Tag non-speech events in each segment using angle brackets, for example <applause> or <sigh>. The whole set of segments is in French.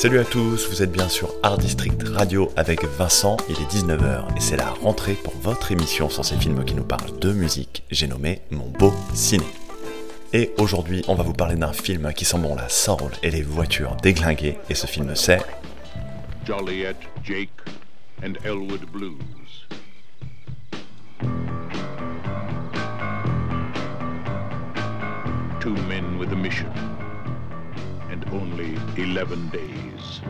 Salut à tous, vous êtes bien sur Art District Radio avec Vincent, il est 19h et c'est la rentrée pour votre émission sur ces films qui nous parlent de musique, j'ai nommé Mon Beau Ciné. Et aujourd'hui, on va vous parler d'un film qui sent bon la et les voitures déglinguées, et ce film c'est... Joliet, Jake and Elwood Blues. Two men with a mission only 11 days.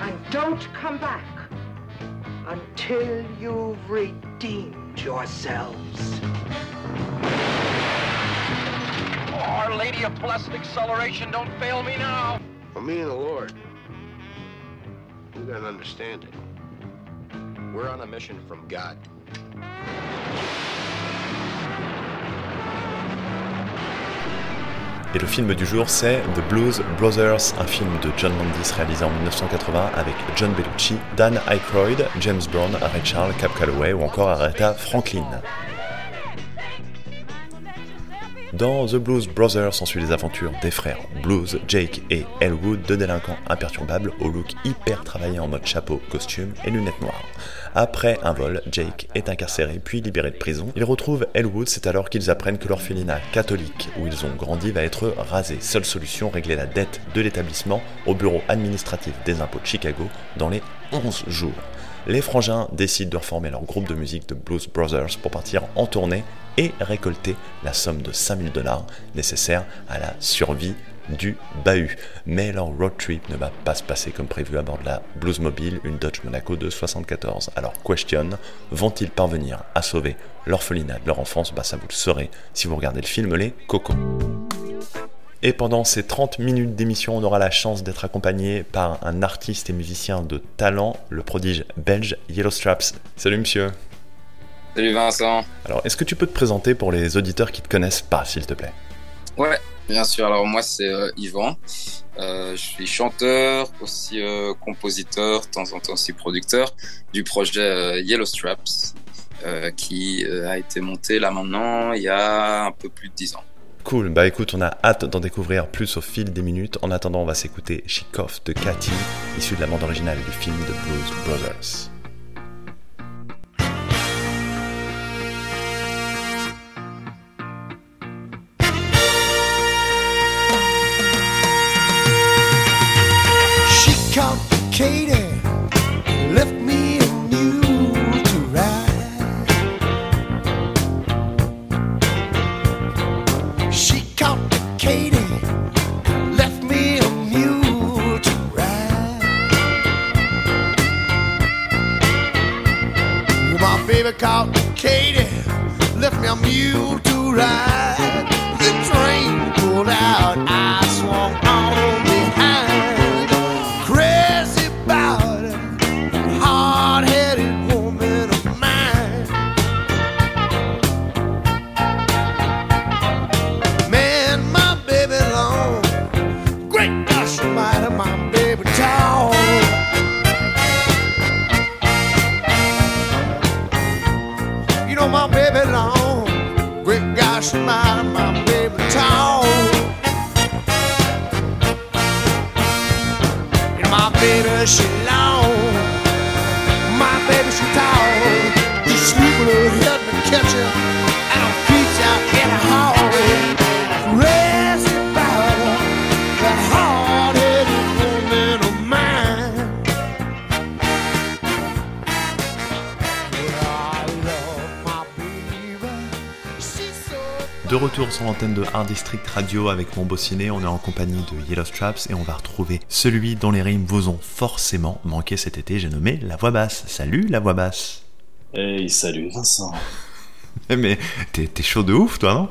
And don't come back until you've redeemed yourselves. Our Lady of Blessed Acceleration, don't fail me now. For me and the Lord, we got an understanding. We're on a mission from God. Et le film du jour c'est The Blues Brothers, un film de John Landis réalisé en 1980 avec John Bellucci, Dan Aykroyd, James Brown, Ray Charles, Cap Calloway ou encore Aretha Franklin. Dans The Blues Brothers s'ensuit les aventures des frères Blues, Jake et Elwood, deux délinquants imperturbables au look hyper travaillé en mode chapeau, costume et lunettes noires. Après un vol, Jake est incarcéré puis libéré de prison. Ils retrouvent Elwood, c'est alors qu'ils apprennent que l'orphelinat catholique où ils ont grandi va être rasé. Seule solution, régler la dette de l'établissement au bureau administratif des impôts de Chicago dans les 11 jours les frangins décident de reformer leur groupe de musique de Blues Brothers pour partir en tournée et récolter la somme de 5000 dollars nécessaire à la survie du bahut. Mais leur road trip ne va pas se passer comme prévu à bord de la Bluesmobile, une Dodge Monaco de 74. Alors question, vont-ils parvenir à sauver l'orphelinat de leur enfance? Bah ça vous le saurez si vous regardez le film Les Cocos. Et pendant ces 30 minutes d'émission, on aura la chance d'être accompagné par un artiste et musicien de talent, le prodige belge Yellow Straps. Salut monsieur. Salut Vincent. Alors, est-ce que tu peux te présenter pour les auditeurs qui ne te connaissent pas, s'il te plaît? Ouais, bien sûr. Alors moi, c'est euh, Yvan. Euh, je suis chanteur, aussi euh, compositeur, de temps en temps aussi producteur du projet Yellow Straps, qui a été monté là maintenant il y a un peu plus de 10 ans. Cool, bah écoute, on a hâte d'en découvrir plus au fil des minutes. En attendant, on va s'écouter Chick Off de Cathy, issu de la bande originale du film The Blues Brothers. smile. Sur l'antenne de Art District Radio avec mon beau ciné, on est en compagnie de Yellow Straps et on va retrouver celui dont les rimes vous ont forcément manqué cet été, j'ai nommé La Voix Basse. Salut La Voix Basse Hey, salut Vincent. <laughs> Mais t'es t'es chaud de ouf toi, non?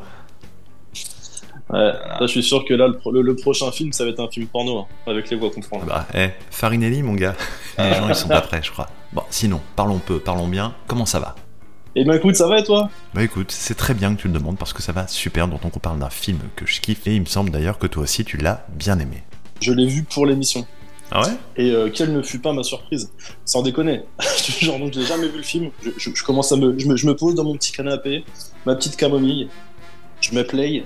Ouais, là, je suis sûr que là, le, pro- le- le prochain film, ça va être un film porno, hein, avec les voix qu'on prend. là. Bah, eh, Farinelli mon gars, les gens ils sont pas prêts je crois. Bon, sinon, parlons peu, parlons bien, comment ça va? Eh ben écoute, ça va et toi? Bah écoute, c'est très bien que tu le demandes parce que ça va super, dont on parle d'un film que je kiffe et il me semble d'ailleurs que toi aussi tu l'as bien aimé. Je l'ai vu pour l'émission. Ah ouais? Et euh, quelle ne fut pas ma surprise? Sans déconner. <laughs> Genre, donc j'ai jamais vu le film. Je, je- je commence à me je, me. je me pose dans mon petit canapé, ma petite camomille, je me play.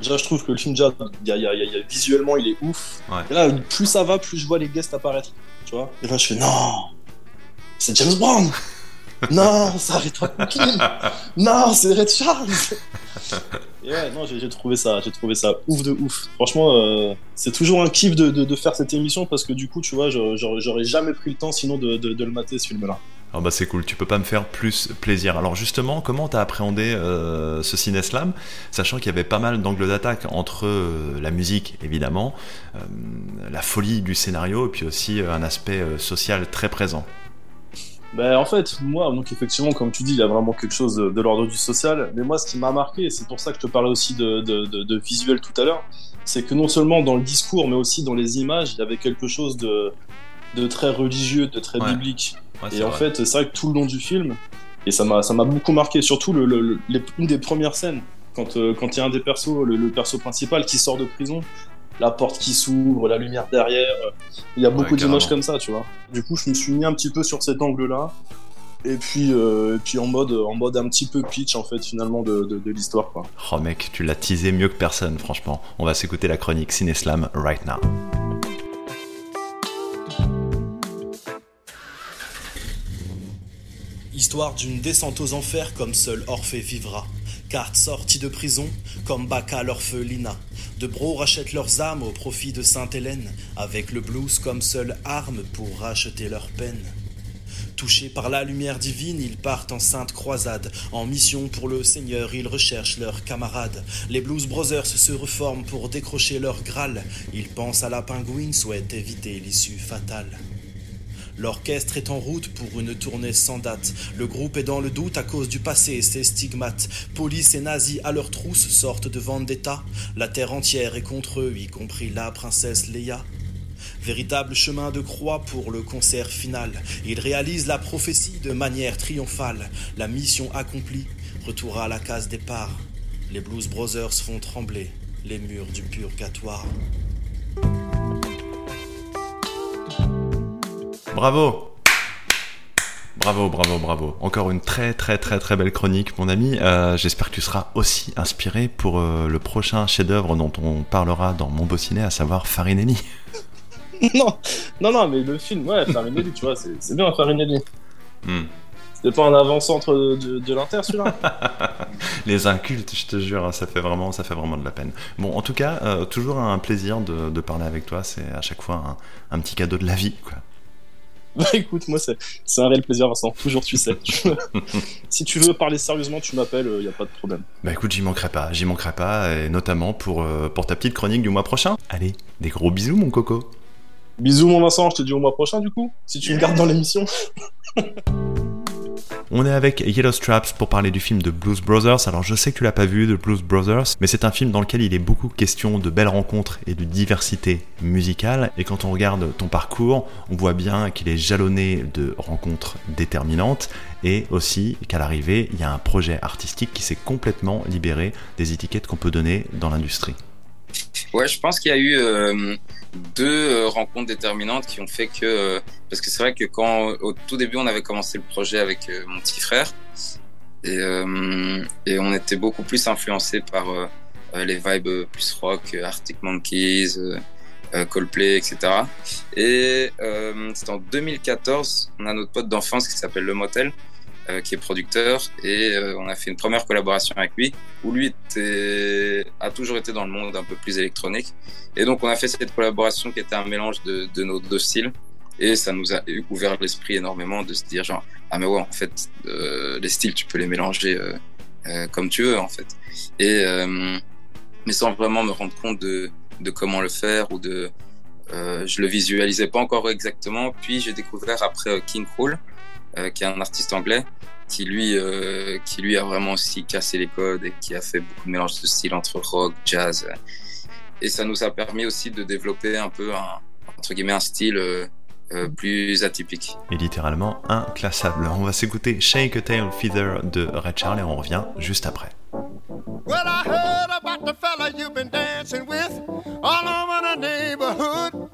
Déjà, je trouve que le film, déjà, il y a- il y a- il y a- il y a- visuellement, il est ouf. Ouais. Et là, plus ça va, plus je vois les guests apparaître. Tu vois? Et là, je fais non C'est James Bond Non, c'est Aretha Franklin Non, c'est Red Charles Et ouais, non, j'ai trouvé ça, j'ai trouvé ça ouf de ouf. Franchement, euh, c'est toujours un kiff de, de- de faire cette émission parce que du coup, tu vois, j'aurais- jamais pris le temps sinon de, de- de le mater ce film-là. Ah bah c'est cool, tu peux pas me faire plus plaisir. Alors justement, comment t'as appréhendé euh, ce ciné-slam, sachant qu'il y avait pas mal d'angles d'attaque entre euh, la musique, évidemment, euh, la folie du scénario, et puis aussi euh, un aspect euh, social très présent? Ben, en fait, moi, donc effectivement, comme tu dis, il y a vraiment quelque chose de, de l'ordre du social. Mais moi, ce qui m'a marqué, et c'est pour ça que je te parlais aussi de, de, de- de visuel tout à l'heure, c'est que non seulement dans le discours, mais aussi dans les images, il y avait quelque chose de, de très religieux, de très Ouais. biblique. Ouais, Et en vrai. fait, c'est vrai que tout le long du film, et ça m'a ça m'a beaucoup marqué, surtout le, le- le- les- une des premières scènes, quand euh, quand il y a un des persos, le, le perso principal qui sort de prison, la porte qui s'ouvre, la lumière derrière, euh, il y a beaucoup Ouais, d'images carrément. comme ça, tu vois. Du coup, je me suis mis un petit peu sur cet angle-là, et puis, euh, et puis en, mode, en mode un petit peu pitch, en fait, finalement, de, de, de l'histoire, quoi. Oh mec, tu l'as teasé mieux que personne, franchement. On va s'écouter la chronique Ciné-Slam right now. Histoire d'une descente aux enfers comme seul Orphée vivra. Carte sortie de prison comme Bacca l'orphelinat. De Bro rachètent leurs âmes au profit de Sainte-Hélène, avec le blues comme seule arme pour racheter leur peine. Touchés par la lumière divine, ils partent en sainte croisade. En mission pour le Seigneur, ils recherchent leurs camarades. Les Blues Brothers se reforment pour décrocher leur Graal. Ils pensent à la pingouine, souhaitent éviter l'issue fatale. L'orchestre est en route pour une tournée sans date. Le groupe est dans le doute à cause du passé et ses stigmates. Police et nazis à leur trousse sortent de Vendetta. La terre entière est contre eux, y compris la princesse Leia. Véritable chemin de croix pour le concert final. Ils réalisent la prophétie de manière triomphale. La mission accomplie, retour à la case départ. Les Blues Brothers font trembler les murs du purgatoire. Bravo Bravo, bravo, bravo. Encore une très très très très belle chronique, mon ami. Euh, J'espère que tu seras aussi inspiré pour euh, le prochain chef-d'œuvre dont on parlera dans mon ciné, à savoir Farinelli. <laughs> non, non, non, mais le film, ouais, Farinelli, tu vois, c'est bien Farinelli. Hmm. C'était pas un avant-centre de, de, de l'Inter, celui-là? <laughs> Les incultes, je te jure, hein, ça fait vraiment, ça fait vraiment de la peine. Bon, en tout cas, euh, toujours un plaisir de, de parler avec toi. C'est à chaque fois un, un petit cadeau de la vie, quoi. <laughs> Bah écoute, moi c'est un réel plaisir Vincent, toujours tu sais. <laughs> si tu veux parler sérieusement, tu m'appelles, il y a pas de problème. Bah écoute, j'y manquerai pas, j'y manquerai pas, et notamment pour, euh, pour ta petite chronique du mois prochain. Allez, des gros bisous, mon coco. Bisous mon Vincent, je te dis au mois prochain du coup, si tu me gardes dans l'émission. <laughs> On est avec Yellow Straps pour parler du film de Blues Brothers. Alors je sais que tu l'as pas vu, de Blues Brothers, mais c'est un film dans lequel il est beaucoup question de belles rencontres et de diversité musicale. Et quand on regarde ton parcours, on voit bien qu'il est jalonné de rencontres déterminantes et aussi qu'à l'arrivée, il y a un projet artistique qui s'est complètement libéré des étiquettes qu'on peut donner dans l'industrie. Ouais, je pense qu'il y a eu euh, deux euh, rencontres déterminantes qui ont fait que euh, parce que c'est vrai que quand au tout début on avait commencé le projet avec euh, mon petit frère et, euh, et on était beaucoup plus influencé par euh, les vibes plus rock, Arctic Monkeys, euh, Coldplay, etc. Et c'était en 2014, on a notre pote d'enfance qui s'appelle Le Motel, euh, qui est producteur, et euh, on a fait une première collaboration avec lui, où lui a toujours été dans le monde un peu plus électronique. Et donc on a fait cette collaboration qui était un mélange de, nos deux styles, et ça nous a ouvert l'esprit énormément de se dire genre, ah mais ouais, en fait, euh, les styles, tu peux les mélanger comme tu veux, en fait. Et, mais sans vraiment me rendre compte de, comment le faire ou de... Je le visualisais pas encore exactement. Puis j'ai découvert après King euh, qui est un artiste anglais, qui lui, euh, qui lui a vraiment aussi cassé les codes et qui a fait beaucoup de mélange de styles entre rock, jazz. Et ça nous a permis aussi de développer un peu un, entre guillemets, un style euh, euh, plus atypique. Et littéralement inclassable. On va s'écouter Shake a Tail Feather de Red Charles et on revient juste après. Well, I heard about the fella you've been dancing with all over the neighborhood.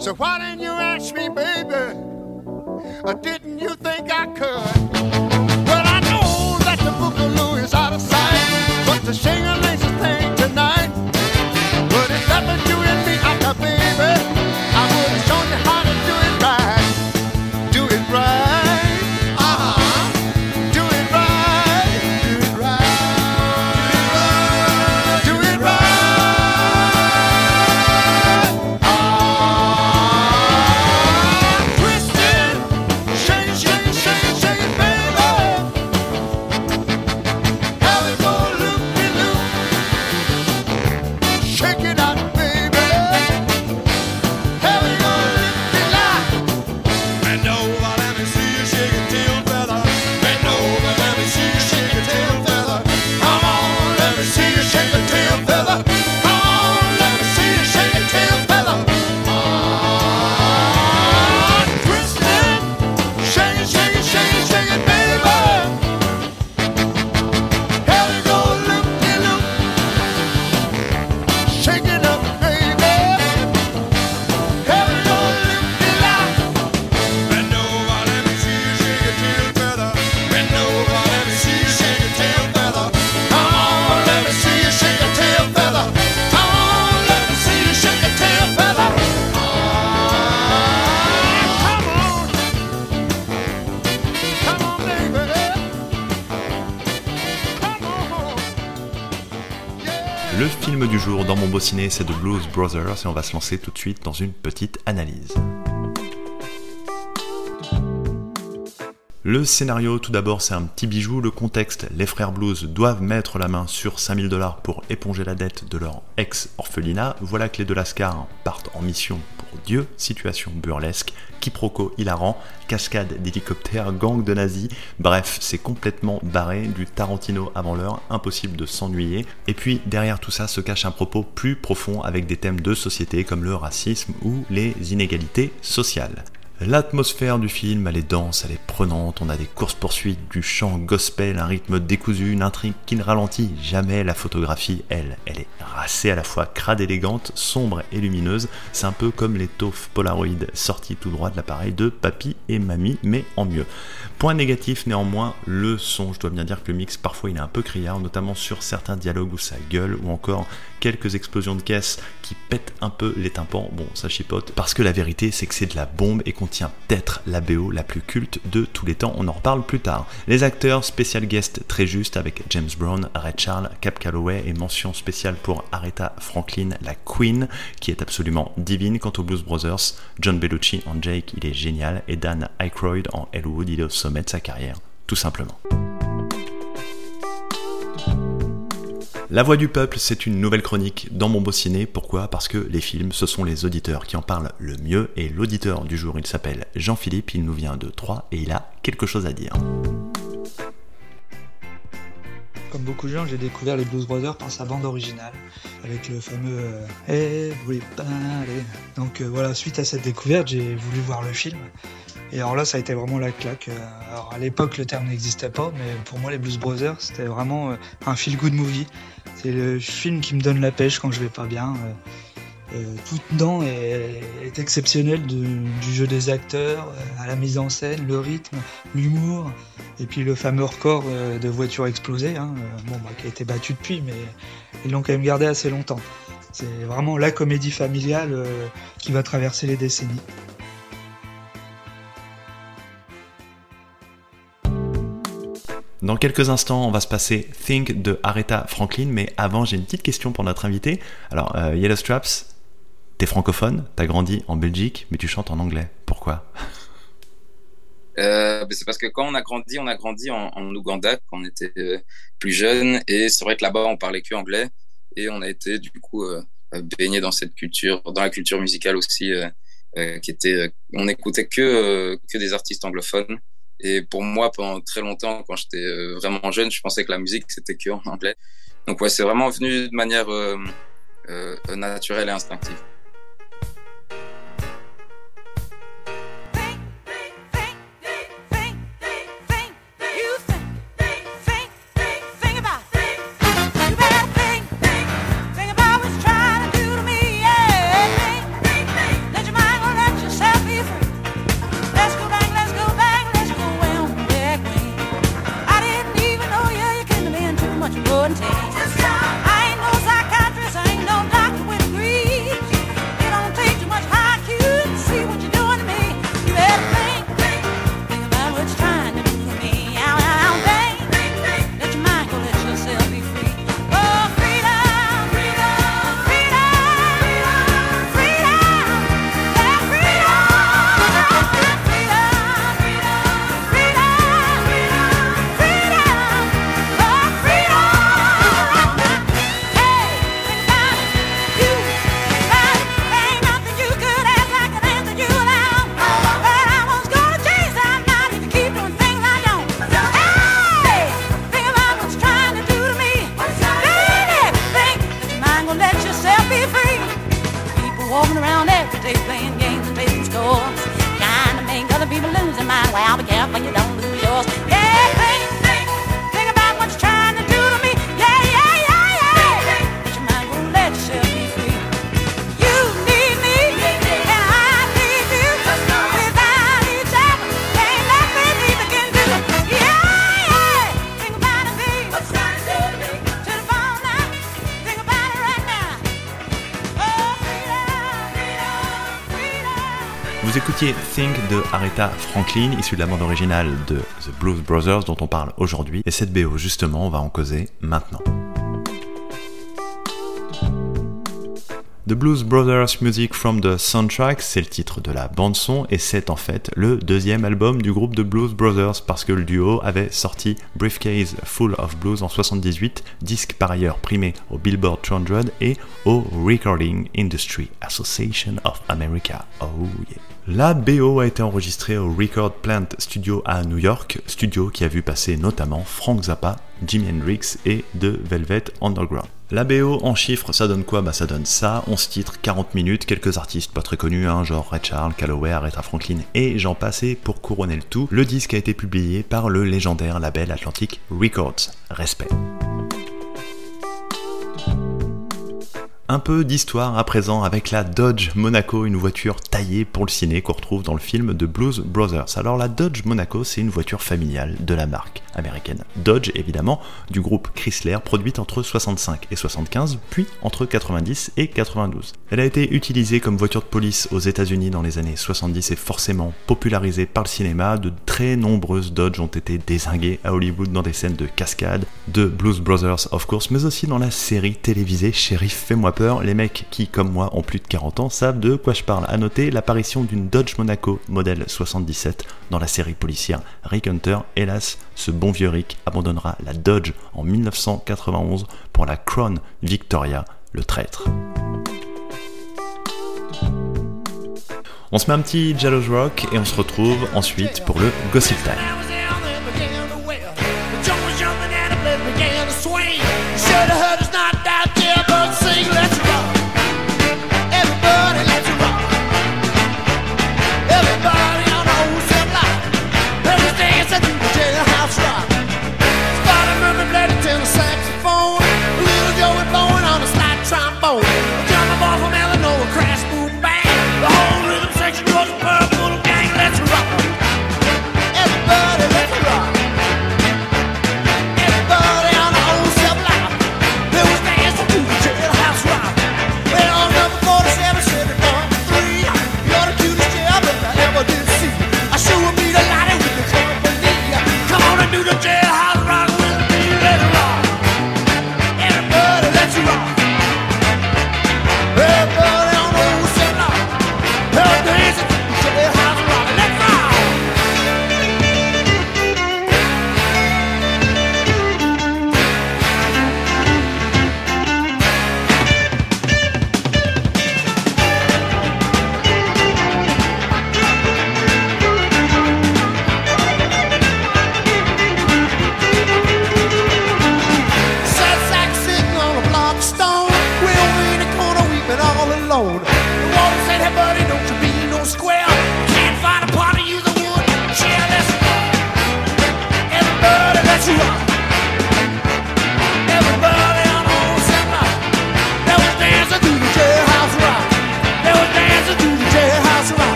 So why didn't you ask me, baby? Didn't you think I could? Well, I know that the boogaloo is out of sight, but the shingling c'est The Blues Brothers et on va se lancer tout de suite dans une petite analyse. Le scénario, tout d'abord, c'est un petit bijou. Le contexte, les frères Blues doivent mettre la main sur 5000 dollars pour éponger la dette de leur ex-orphelinat. Voilà que les de Lascar partent en mission pour Dieu. Situation burlesque, quiproquo hilarant, cascade d'hélicoptères, gang de nazis. Bref, c'est complètement barré du Tarantino avant l'heure, impossible de s'ennuyer. Et puis, derrière tout ça se cache un propos plus profond avec des thèmes de société comme le racisme ou les inégalités sociales. L'atmosphère du film, elle est dense, elle est prenante, on a des courses-poursuites, du chant gospel, un rythme décousu, une intrigue qui ne ralentit jamais, la photographie, elle, elle est racée à la fois crade élégante, sombre et lumineuse, c'est un peu comme les taufs Polaroid sortis tout droit de l'appareil de papy et mamie, mais en mieux. Point négatif néanmoins, le son, je dois bien dire que le mix parfois il est un peu criard, notamment sur certains dialogues où ça gueule, ou encore quelques explosions de caisse qui pètent un peu les tympans, bon ça chipote, parce que la vérité c'est que c'est de la bombe et contient peut-être la BO la plus culte de tous les temps, on en reparle plus tard. Les acteurs, spécial guest très juste avec James Brown, Red Charles, Cap Calloway et mention spéciale pour Aretha Franklin, la Queen, qui est absolument divine. Quant aux Blues Brothers, John Bellucci en Jake, il est génial, et Dan Aykroyd en Elwood, il est au sommet de sa carrière, tout simplement. La Voix du Peuple, c'est une nouvelle chronique dans mon beau ciné. Pourquoi? Parce que les films, ce sont les auditeurs qui en parlent le mieux. Et l'auditeur du jour, il s'appelle Jean-Philippe, il nous vient de Troyes et il a quelque chose à dire. Comme beaucoup de gens, j'ai découvert les Blues Brothers par sa bande originale, avec le fameux euh, Everybody. Donc euh, voilà, suite à cette découverte, j'ai voulu voir le film. Et alors là, ça a été vraiment la claque. Euh, Alors à l'époque, le terme n'existait pas, mais pour moi, les Blues Brothers, c'était vraiment euh, un feel-good movie. C'est le film qui me donne la pêche quand je vais pas bien. Euh, tout dedans est, exceptionnel du jeu des acteurs, à la mise en scène, le rythme, l'humour, et puis le fameux record de voitures explosées, hein, bon, bah, qui a été battu depuis, mais ils l'ont quand même gardé assez longtemps. C'est vraiment la comédie familiale qui va traverser les décennies. Dans quelques instants, on va se passer Think de Aretha Franklin, mais avant, j'ai une petite question pour notre invité. Alors, euh, Yellow Straps, t'es francophone, t'as grandi en Belgique, mais tu chantes en anglais. Pourquoi? Euh, ben, c'est parce que quand on a grandi, on a grandi en, Ouganda quand on était euh, plus jeune. Et c'est vrai que là-bas, on parlait que anglais. Et on a été, du coup, euh, baigné dans cette culture, dans la culture musicale aussi, qui était, on écoutait que, que des artistes anglophones. Et pour moi, pendant très longtemps, quand j'étais euh, vraiment jeune, je pensais que la musique, c'était que en anglais. Donc ouais, c'est vraiment venu de manière euh, euh, naturelle et instinctive. Aretha Franklin, issu de la bande originale de The Blues Brothers dont on parle aujourd'hui, et cette BO justement, on va en causer maintenant. The Blues Brothers Music from the Soundtrack, c'est le titre de la bande son et c'est en fait le deuxième album du groupe de Blues Brothers parce que le duo avait sorti Briefcase Full of Blues en 78, disque par ailleurs primé au Billboard 200 et au Recording Industry Association of America. Oh yeah. La BO a été enregistrée au Record Plant Studio à New York, studio qui a vu passer notamment Frank Zappa, Jimi Hendrix et The Velvet Underground. La BO en chiffres, ça donne quoi? Bah ça donne ça, 11 titres, 40 minutes, quelques artistes pas très connus, hein, genre Red Charles, Calloway, Aretha Franklin et j'en passais pour couronner le tout. Le disque a été publié par le légendaire label Atlantic Records. Respect. Un peu d'histoire à présent avec la Dodge Monaco, une voiture taillée pour le ciné qu'on retrouve dans le film de Blues Brothers. Alors la Dodge Monaco, c'est une voiture familiale de la marque américaine. Dodge évidemment, du groupe Chrysler, produite entre 65 et 75, puis entre 90 et 92. Elle a été utilisée comme voiture de police aux États-Unis dans les années 70 et forcément popularisée par le cinéma. De très nombreuses Dodge ont été désinguées à Hollywood dans des scènes de cascade, de Blues Brothers of course, mais aussi dans la série télévisée Sheriff Fais-moi les mecs qui, comme moi, ont plus de 40 ans, savent de quoi je parle. À noter l'apparition d'une Dodge Monaco modèle 77 dans la série policière Rick Hunter. Hélas, ce bon vieux Rick abandonnera la Dodge en 1991 pour la Crown Victoria, le traître. On se met un petit Jealous Rock et on se retrouve ensuite pour le Gossip Time.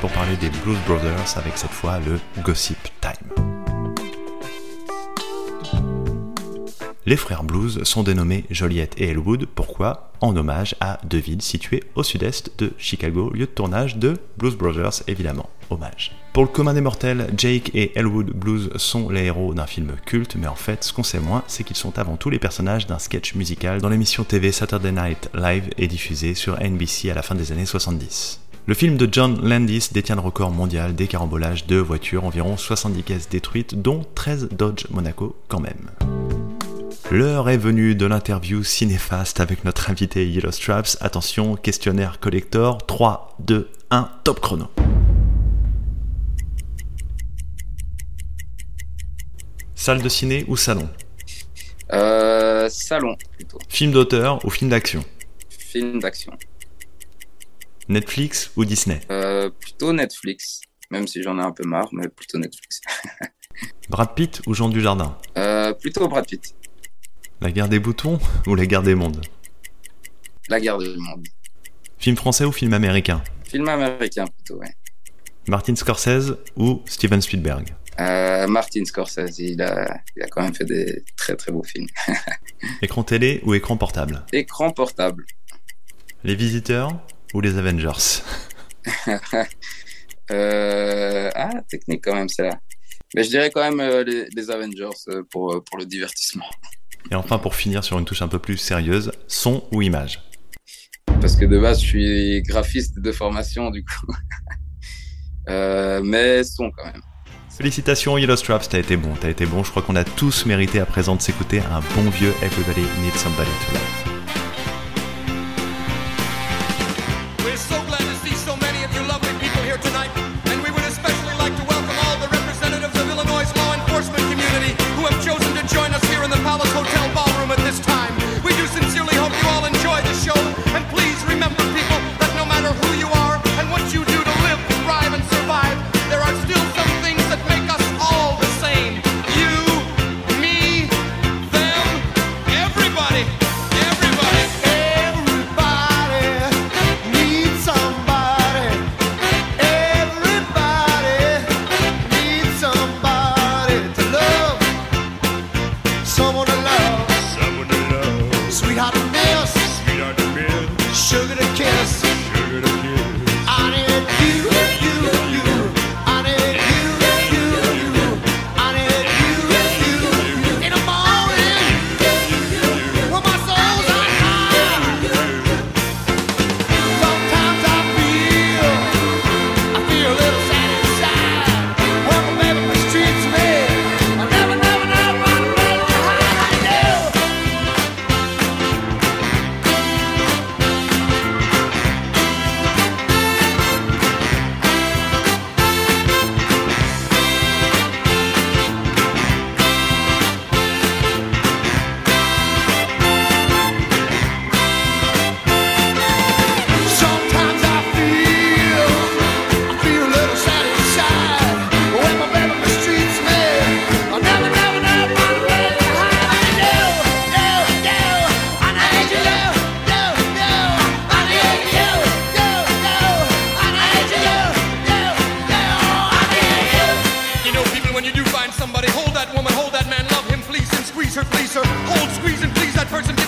Pour parler des Blues Brothers avec cette fois le Gossip Time. Les frères Blues sont dénommés Joliet et Elwood, pourquoi? En hommage à deux villes situées au sud-est de Chicago, lieu de tournage de Blues Brothers évidemment. Hommage. Pour le commun des mortels, Jake et Elwood Blues sont les héros d'un film culte, mais en fait, ce qu'on sait moins, c'est qu'ils sont avant tout les personnages d'un sketch musical dont l'émission TV Saturday Night Live est diffusée sur NBC à la fin des années 70. Le film de John Landis détient le record mondial des carambolages de voitures, environ 70 caisses détruites, dont 13 Dodge Monaco quand même. L'heure est venue de l'interview cinéfaste avec notre invité Yellow Straps. Attention, questionnaire collector. 3, 2, 1, top chrono. Salle de ciné ou salon? Euh, salon, plutôt. Film d'auteur ou film d'action? Film d'action. Netflix ou Disney? Euh, plutôt Netflix. Même si j'en ai un peu marre, mais plutôt Netflix. <laughs> Brad Pitt ou Jean Dujardin? Euh, plutôt Brad Pitt. La guerre des boutons <laughs> ou la guerre des mondes? La guerre du monde. Film français ou film américain? Film américain, plutôt, ouais. Martin Scorsese ou Steven Spielberg? Euh, Martin Scorsese, il a, il a quand même fait des très très beaux films. <laughs> Écran télé ou écran portable? Écran portable. Les visiteurs ou les Avengers <laughs> euh, Ah, technique quand même, c'est là. Mais je dirais quand même euh, les, les, Avengers euh, pour, pour le divertissement. Et enfin, pour finir sur une touche un peu plus sérieuse, son ou image Parce que de base, je suis graphiste de formation, du coup. <laughs> mais son quand même. Félicitations Yellow Straps, t'as été bon, t'as été bon. Je crois qu'on a tous mérité à présent de s'écouter un bon vieux Everybody Needs Somebody to Love.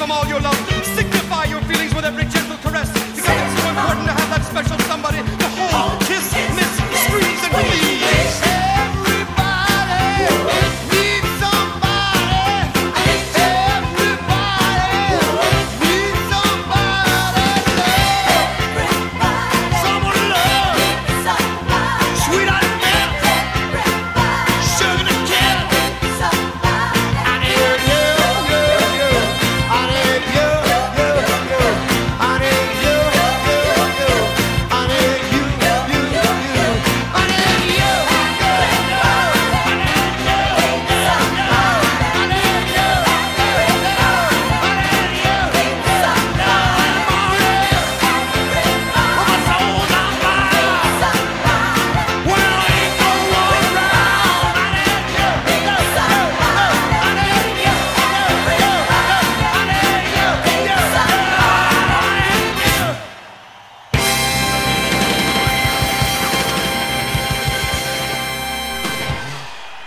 Come all your love.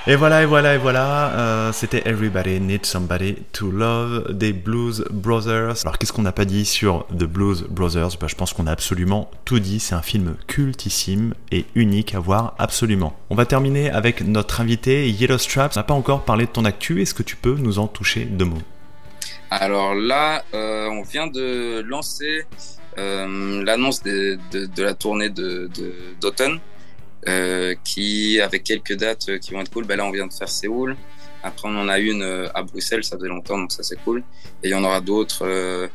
Et voilà, et voilà, et voilà, euh, c'était Everybody Needs Somebody to Love des Blues Brothers. Alors qu'est-ce qu'on n'a pas dit sur The Blues Brothers? Bah, Je pense qu'on a absolument tout dit, c'est un film cultissime et unique à voir absolument. On va terminer avec notre invité Yellow Straps. On n'a pas encore parlé de ton actu, est-ce que tu peux nous en toucher deux mots? Alors là, euh, on vient de lancer euh, l'annonce de, la tournée d'automne. Qui, avec quelques dates euh, qui vont être cool, ben là on vient de faire Séoul. Après on en a une euh, à Bruxelles, ça faisait longtemps, donc ça c'est cool. Et il y en aura d'autres euh,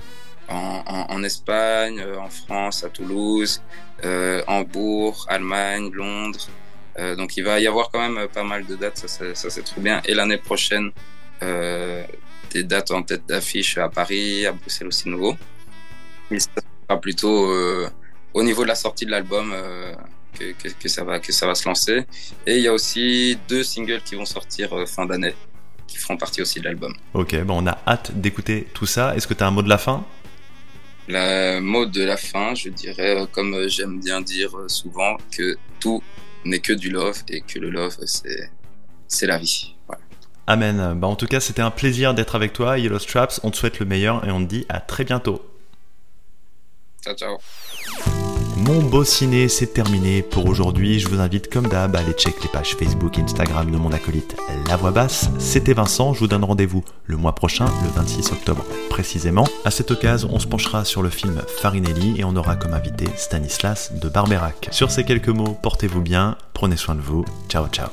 en, Espagne, en France, à Toulouse, euh, Hambourg, Allemagne, Londres. Euh, donc il va y avoir quand même pas mal de dates, ça c'est trop bien. Et l'année prochaine, des dates en tête d'affiche à Paris, à Bruxelles aussi nouveau. Mais ça sera plutôt au niveau de la sortie de l'album que, que, que, ça va, que ça va se lancer. Et il y a aussi deux singles qui vont sortir euh, fin d'année, qui feront partie aussi de l'album. Ok, bon, on a hâte d'écouter tout ça. Est-ce que tu as un mot de la fin? Le mot de la fin, je dirais, euh, comme euh, j'aime bien dire souvent, que tout n'est que du love et que le love, c'est c'est la vie. Voilà. Amen. Bah, en tout cas, c'était un plaisir d'être avec toi, Yellow Straps. On te souhaite le meilleur et on te dit à très bientôt. Ciao, ciao. Mon beau ciné, c'est terminé pour aujourd'hui. Je vous invite comme d'hab à aller check les pages Facebook et Instagram de mon acolyte La Voix Basse. C'était Vincent, je vous donne rendez-vous le mois prochain, le 26 octobre précisément. À cette occasion, on se penchera sur le film Farinelli et on aura comme invité Stanislas de Barberac. Sur ces quelques mots, portez-vous bien, prenez soin de vous. Ciao ciao.